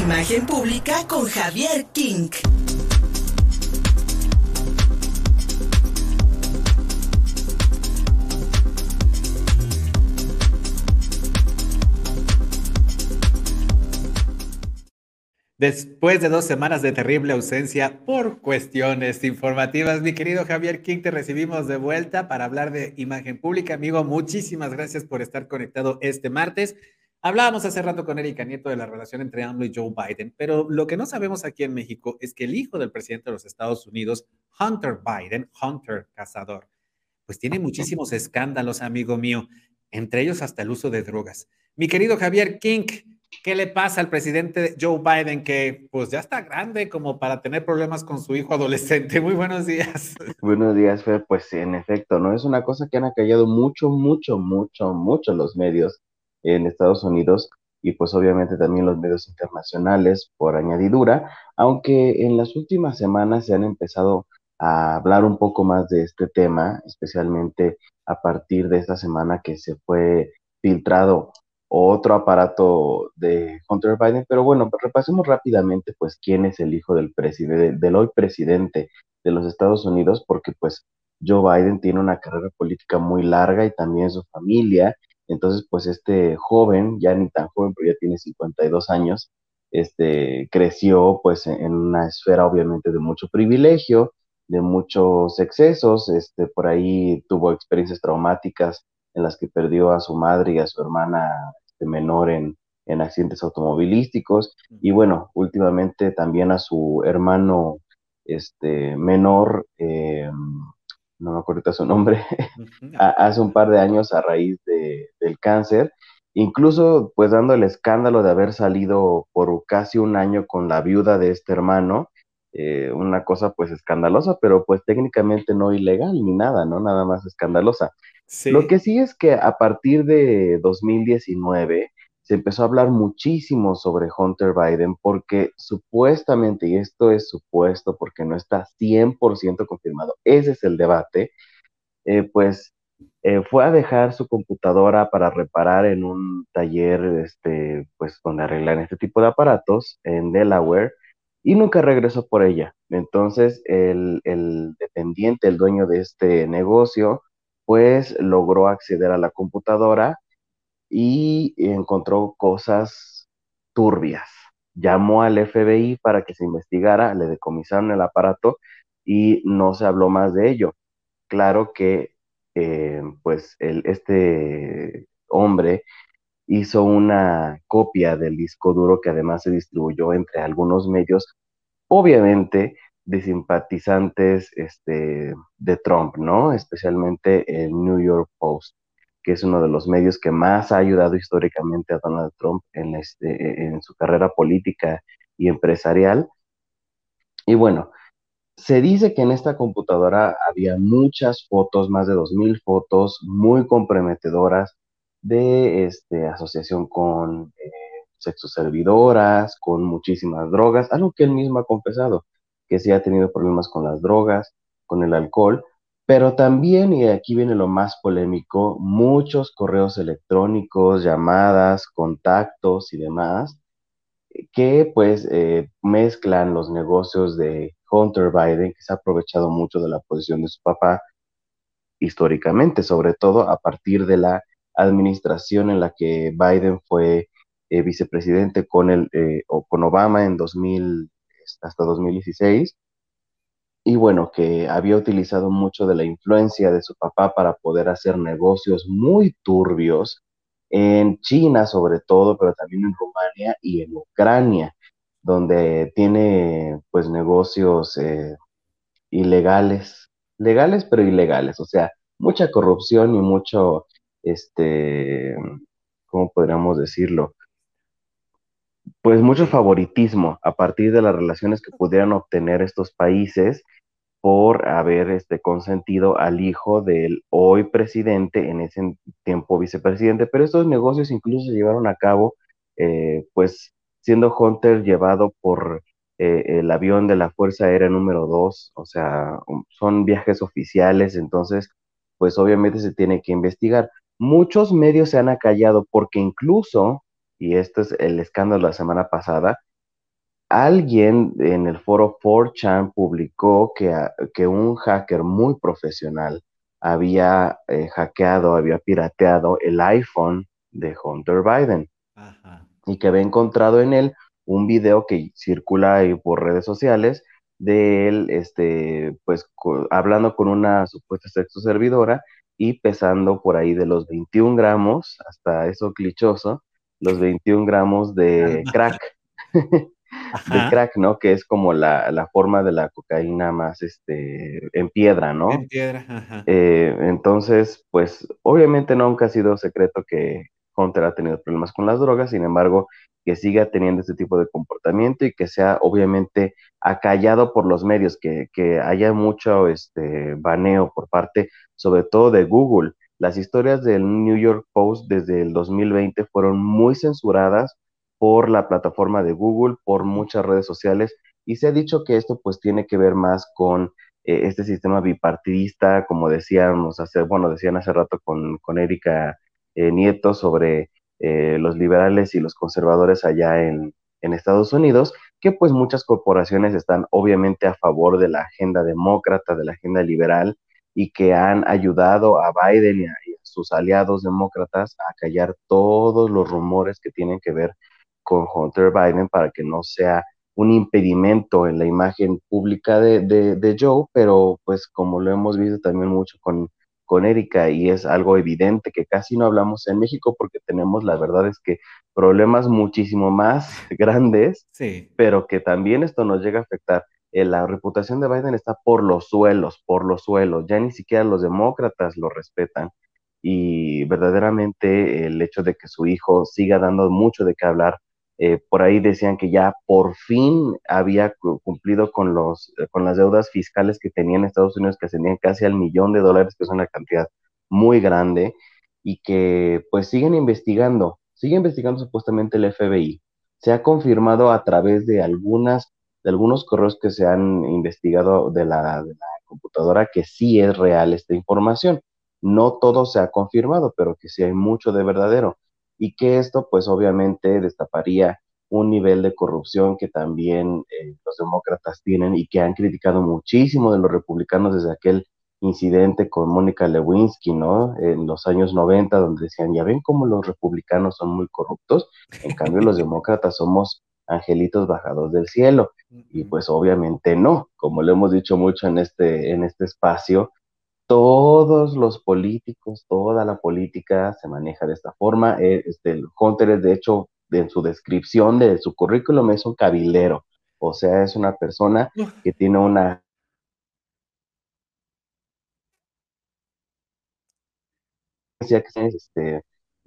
Imagen pública con Javier King. Después de dos semanas de terrible ausencia por cuestiones informativas, mi querido Javier King, te recibimos de vuelta para hablar de imagen pública. Amigo, muchísimas gracias por estar conectado este martes. Hablábamos hace rato con Erika Nieto de la relación entre AMLO y Joe Biden, pero lo que no sabemos aquí en México es que el hijo del presidente de los Estados Unidos, Hunter Biden, Hunter Cazador, pues tiene muchísimos escándalos, amigo mío, entre ellos hasta el uso de drogas. Mi querido Javier King, ¿Qué le pasa al presidente Joe Biden que pues ya está grande como para tener problemas con su hijo adolescente? Muy buenos días. Buenos días, Fer. Pues en efecto, ¿no? Es una cosa que han acallado mucho, mucho, mucho, mucho los medios en Estados Unidos y pues obviamente también los medios internacionales por añadidura, aunque en las últimas semanas se han empezado a hablar un poco más de este tema, especialmente a partir de esta semana que se fue filtrado otro aparato de Hunter Biden, pero bueno, repasemos rápidamente pues quién es el hijo del presidente, del hoy presidente de los Estados Unidos, porque pues Joe Biden tiene una carrera política muy larga y también su familia, entonces pues este joven, ya ni tan joven, pero ya tiene 52 años, este, creció pues en una esfera obviamente de mucho privilegio, de muchos excesos, este, por ahí tuvo experiencias traumáticas en las que perdió a su madre y a su hermana este, menor en, accidentes automovilísticos. Y bueno, últimamente también a su hermano este, menor, eh, no me acuerdo su nombre, hace un par de años a raíz de, del cáncer, incluso pues dando el escándalo de haber salido por casi un año con la viuda de este hermano, eh, una cosa pues escandalosa, pero pues técnicamente no ilegal ni nada, ¿no? Nada más escandalosa. Lo que sí es que a partir de 2019 se empezó a hablar muchísimo sobre Hunter Biden porque supuestamente, y esto es supuesto porque no está 100% confirmado, ese es el debate, eh, pues eh, fue a dejar su computadora para reparar en un taller, este, pues donde arreglan este tipo de aparatos en Delaware y nunca regresó por ella. Entonces el, el dependiente, el dueño de este negocio, pues logró acceder a la computadora y encontró cosas turbias. Llamó al FBI para que se investigara, le decomisaron el aparato y no se habló más de ello. Claro que eh, pues este hombre hizo una copia del disco duro que además se distribuyó entre algunos medios, obviamente de simpatizantes este, de Trump, ¿no? Especialmente el New York Post, que es uno de los medios que más ha ayudado históricamente a Donald Trump en, este, su carrera política y empresarial. Y bueno, se dice que en esta computadora había muchas fotos, más de 2.000 fotos muy comprometedoras de este, asociación con eh, sexoservidoras, con muchísimas drogas, algo que él mismo ha confesado que sí ha tenido problemas con las drogas, con el alcohol, pero también, y aquí viene lo más polémico, muchos correos electrónicos, llamadas, contactos y demás, que pues eh, mezclan los negocios de Hunter Biden, que se ha aprovechado mucho de la posición de su papá históricamente, sobre todo a partir de la administración en la que Biden fue eh, vicepresidente con, el, eh, o con Obama en 2000, hasta 2016. Y bueno, que había utilizado mucho de la influencia de su papá para poder hacer negocios muy turbios en China sobre todo, pero también en Rumania y en Ucrania, donde tiene pues negocios eh, ilegales, legales pero ilegales, o sea, mucha corrupción y mucho, este, ¿cómo podríamos decirlo? pues mucho favoritismo a partir de las relaciones que pudieran obtener estos países por haber este, consentido al hijo del hoy presidente, en ese tiempo vicepresidente, pero estos negocios incluso se llevaron a cabo, eh, pues siendo Hunter llevado por eh, el avión de la Fuerza Aérea número 2, o sea, um, son viajes oficiales, entonces, pues obviamente se tiene que investigar. Muchos medios se han acallado porque incluso y este es el escándalo la semana pasada, alguien en el foro 4chan publicó que, que un hacker muy profesional había eh, hackeado, había pirateado el iPhone de Hunter Biden y que había encontrado en él un video que circula ahí por redes sociales de él, este, pues hablando con una supuesta sexo servidora y pesando por ahí de los 21 gramos, hasta eso clichoso, los 21 gramos de crack. de crack, ¿no? Que es como la, forma de la cocaína más este, en piedra, ¿no? En piedra, ajá. Eh, entonces, pues obviamente nunca ha sido secreto que Hunter ha tenido problemas con las drogas, sin embargo, que siga teniendo este tipo de comportamiento y que sea obviamente acallado por los medios, que, que haya mucho este, baneo por parte, sobre todo de Google. Las historias del New York Post desde el 2020 fueron muy censuradas por la plataforma de Google, por muchas redes sociales, y se ha dicho que esto pues tiene que ver más con eh, este sistema bipartidista, como decíamos hace, bueno, decían hace rato con, con Erika eh, Nieto sobre eh, los liberales y los conservadores allá en, en Estados Unidos, que pues muchas corporaciones están obviamente a favor de la agenda demócrata, de la agenda liberal, y que han ayudado a Biden y a, sus aliados demócratas a callar todos los rumores que tienen que ver con Hunter Biden para que no sea un impedimento en la imagen pública de, Joe, pero pues como lo hemos visto también mucho con, con Erika y es algo evidente que casi no hablamos en México porque tenemos, la verdad es que problemas muchísimo más grandes, sí. pero que también esto nos llega a afectar. Eh, la reputación de Biden está por los suelos, por los suelos, ya ni siquiera los demócratas lo respetan y verdaderamente el hecho de que su hijo siga dando mucho de qué hablar eh, por ahí decían que ya por fin había cumplido con, los, eh, con las deudas fiscales que tenía en Estados Unidos, que ascendían casi al millón de dólares, que es una cantidad muy grande, y que pues siguen investigando, sigue investigando supuestamente el FBI. Se ha confirmado a través de algunas de algunos correos que se han investigado de la, de la computadora que sí es real esta información. No todo se ha confirmado, pero que sí hay mucho de verdadero y que esto pues obviamente destaparía un nivel de corrupción que también eh, los demócratas tienen y que han criticado muchísimo de los republicanos desde aquel incidente con Mónica Lewinsky, ¿no? En los años 90, donde decían, ya ven cómo los republicanos son muy corruptos, en cambio los demócratas somos angelitos bajados del cielo. Y pues obviamente no, como lo hemos dicho mucho en este, en este espacio, todos los políticos, toda la política se maneja de esta forma. Eh, este, Hunter es, de hecho, en su descripción de su currículum es un cabildero, o sea, es una persona que tiene una este,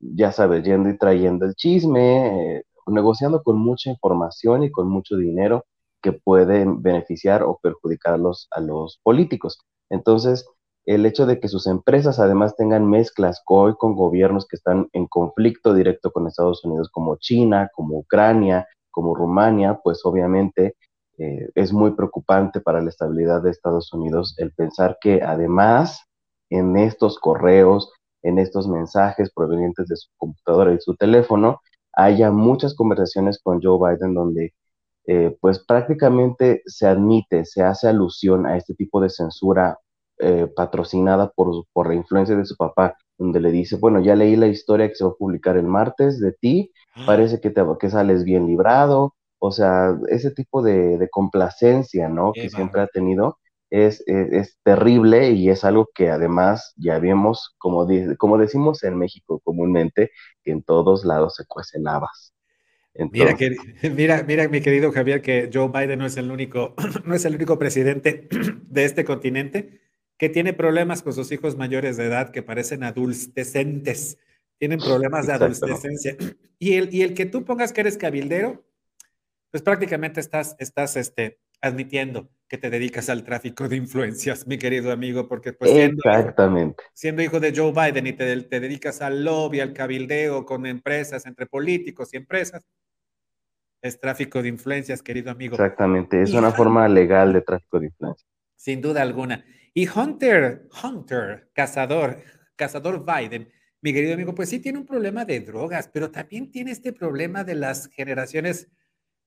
ya sabes, yendo y trayendo el chisme, eh, negociando con mucha información y con mucho dinero que pueden beneficiar o perjudicar a los políticos. Entonces, el hecho de que sus empresas además tengan mezclas hoy con gobiernos que están en conflicto directo con Estados Unidos, como China, como Ucrania, como Rumania, pues obviamente eh, es muy preocupante para la estabilidad de Estados Unidos el pensar que además en estos correos, en estos mensajes provenientes de su computadora y su teléfono, haya muchas conversaciones con Joe Biden donde eh, pues prácticamente se admite, se hace alusión a este tipo de censura eh, patrocinada por, por la influencia de su papá, donde le dice, bueno, ya leí la historia que se va a publicar el martes de ti, ah. parece que, te, que sales bien librado, o sea, ese tipo de, complacencia, ¿no? que siempre ha tenido. Es, es, terrible y es algo que además ya vimos, como, como decimos en México comúnmente, que en todos lados se cuecen habas. mira, que, mira, mira, mi querido Javier, que Joe Biden no es el único, no es el único presidente de este continente que tiene problemas con sus hijos mayores de edad que parecen adolescentes, tienen problemas de adolescencia. Y el, y el que tú pongas que eres cabildero, pues prácticamente estás, estás este, admitiendo que te dedicas al tráfico de influencias, mi querido amigo, porque pues siendo, Exactamente. Siendo hijo de Joe Biden y te, te, dedicas al lobby, al cabildeo con empresas, entre políticos y empresas, es tráfico de influencias, querido amigo. Exactamente, es una forma legal de tráfico de influencias. Sin duda alguna. Y Hunter, Hunter, cazador, cazador Biden, mi querido amigo, pues sí tiene un problema de drogas, pero también tiene este problema de las generaciones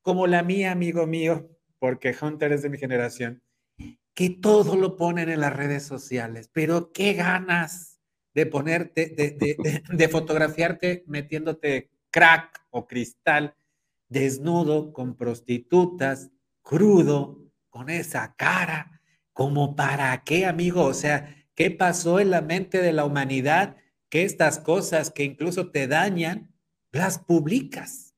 como la mía, amigo mío, porque Hunter es de mi generación, que todo lo ponen en las redes sociales, pero qué ganas de ponerte, de, de fotografiarte metiéndote crack o cristal, desnudo, con prostitutas, crudo, con esa cara, como para qué, amigo, o sea, ¿qué pasó en la mente de la humanidad que estas cosas que incluso te dañan, las publicas?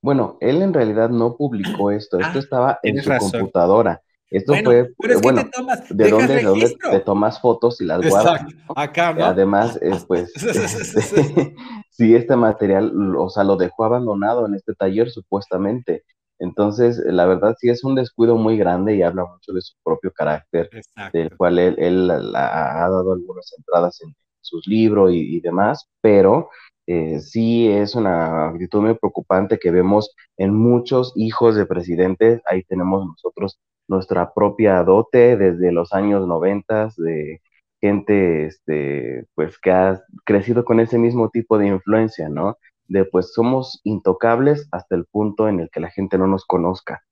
Bueno, él en realidad no publicó esto, esto ah, estaba en su computadora. Esto fue, bueno, ¿de dónde, de dónde te tomas fotos y las guardas? Acá, ¿no? Además, eh, pues, este, sí, este material, o sea, lo dejó abandonado en este taller supuestamente. Entonces, la verdad sí es un descuido muy grande y habla mucho de su propio carácter, del cual él, ha dado algunas entradas en sus libros y, demás, pero eh, sí es una actitud muy preocupante que vemos en muchos hijos de presidentes. Ahí tenemos nosotros nuestra propia dote desde los años noventas de gente, este, pues que ha crecido con ese mismo tipo de influencia, ¿no? De pues somos intocables hasta el punto en el que la gente no nos conozca.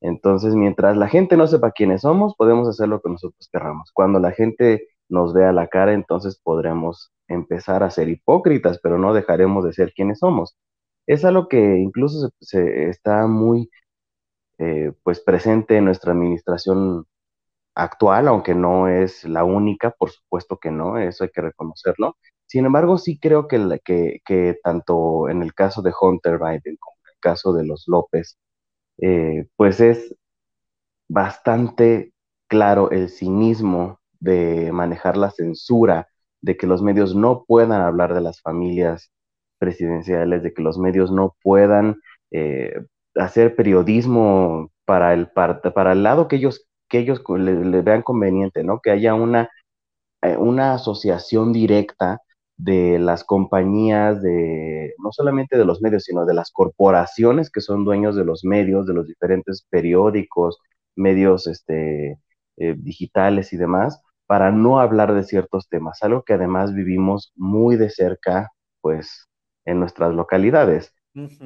Entonces, mientras la gente no sepa quiénes somos, podemos hacer lo que nosotros querramos. Cuando la gente nos vea la cara, entonces podremos empezar a ser hipócritas, pero no dejaremos de ser quienes somos. Es algo que incluso se, está muy eh, pues presente en nuestra administración actual, aunque no es la única, por supuesto que no, eso hay que reconocerlo, sin embargo, sí creo que, que, tanto en el caso de Hunter Biden como en el caso de los López, eh, pues es bastante claro el cinismo de manejar la censura, de que los medios no puedan hablar de las familias presidenciales, de que los medios no puedan eh, hacer periodismo para el, para, el lado que ellos, que ellos le, vean conveniente, ¿no? Que haya una, eh, una asociación directa de las compañías, de no solamente de los medios, sino de las corporaciones que son dueños de los medios, de los diferentes periódicos, medios este, eh, digitales y demás, para no hablar de ciertos temas, algo que además vivimos muy de cerca, pues, en nuestras localidades.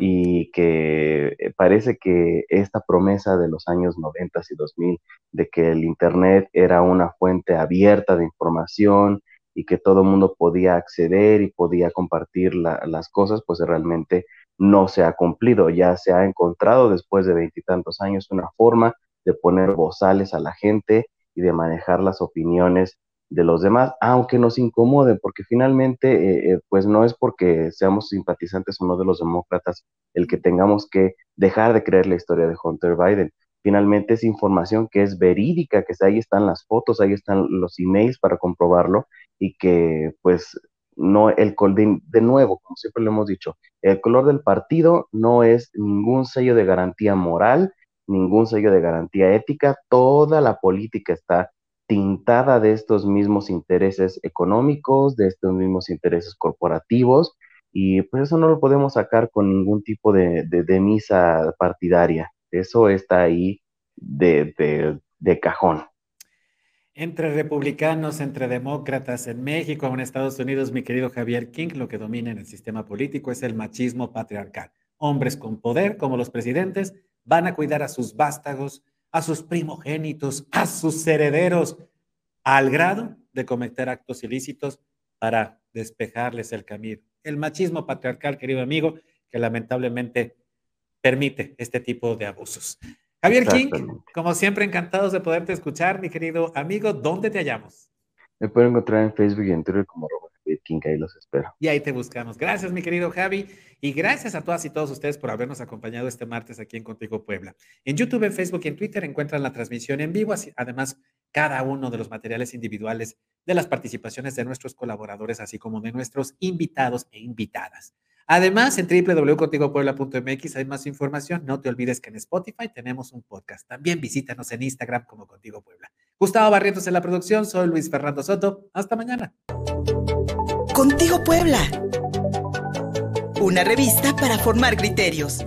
Y que eh, parece que esta promesa de los años 90 y 2000 de que el Internet era una fuente abierta de información, y que todo el mundo podía acceder y podía compartir las cosas, pues realmente no se ha cumplido. Ya se ha encontrado después de veintitantos años una forma de poner bozales a la gente y de manejar las opiniones de los demás, aunque nos incomode, porque finalmente, eh, eh, pues no es porque seamos simpatizantes o no de los demócratas el que tengamos que dejar de creer la historia de Hunter Biden. Finalmente es información que es verídica, que ahí están las fotos, ahí están los emails para comprobarlo y que pues no el de, de nuevo, como siempre lo hemos dicho, el color del partido no es ningún sello de garantía moral, ningún sello de garantía ética, toda la política está tintada de estos mismos intereses económicos, de estos mismos intereses corporativos, y pues eso no lo podemos sacar con ningún tipo de, de, misa partidaria, eso está ahí de, de cajón entre republicanos, entre demócratas en México en Estados Unidos, mi querido Javier King, lo que domina en el sistema político es el machismo patriarcal. Hombres con poder, como los presidentes, van a cuidar a sus vástagos, a sus primogénitos, a sus herederos, al grado de cometer actos ilícitos para despejarles el camino. El machismo patriarcal, querido amigo, que lamentablemente permite este tipo de abusos. Javier King, como siempre, encantados de poderte escuchar, mi querido amigo. ¿Dónde te hallamos? Me pueden encontrar en Facebook y en Twitter como Javier King, ahí los espero. Y ahí te buscamos. Gracias, mi querido Javi, y gracias a todas y todos ustedes por habernos acompañado este martes aquí en Contigo Puebla. En YouTube, en Facebook y en Twitter encuentran la transmisión en vivo, además cada uno de los materiales individuales de las participaciones de nuestros colaboradores, así como de nuestros invitados e invitadas. Además, en www.contigopuebla.mx hay más información. No te olvides que en Spotify tenemos un podcast. También visítanos en Instagram como Contigo Puebla. Gustavo Barrientos en la producción. Soy Luis Fernando Soto. Hasta mañana. Contigo Puebla. Una revista para formar criterios.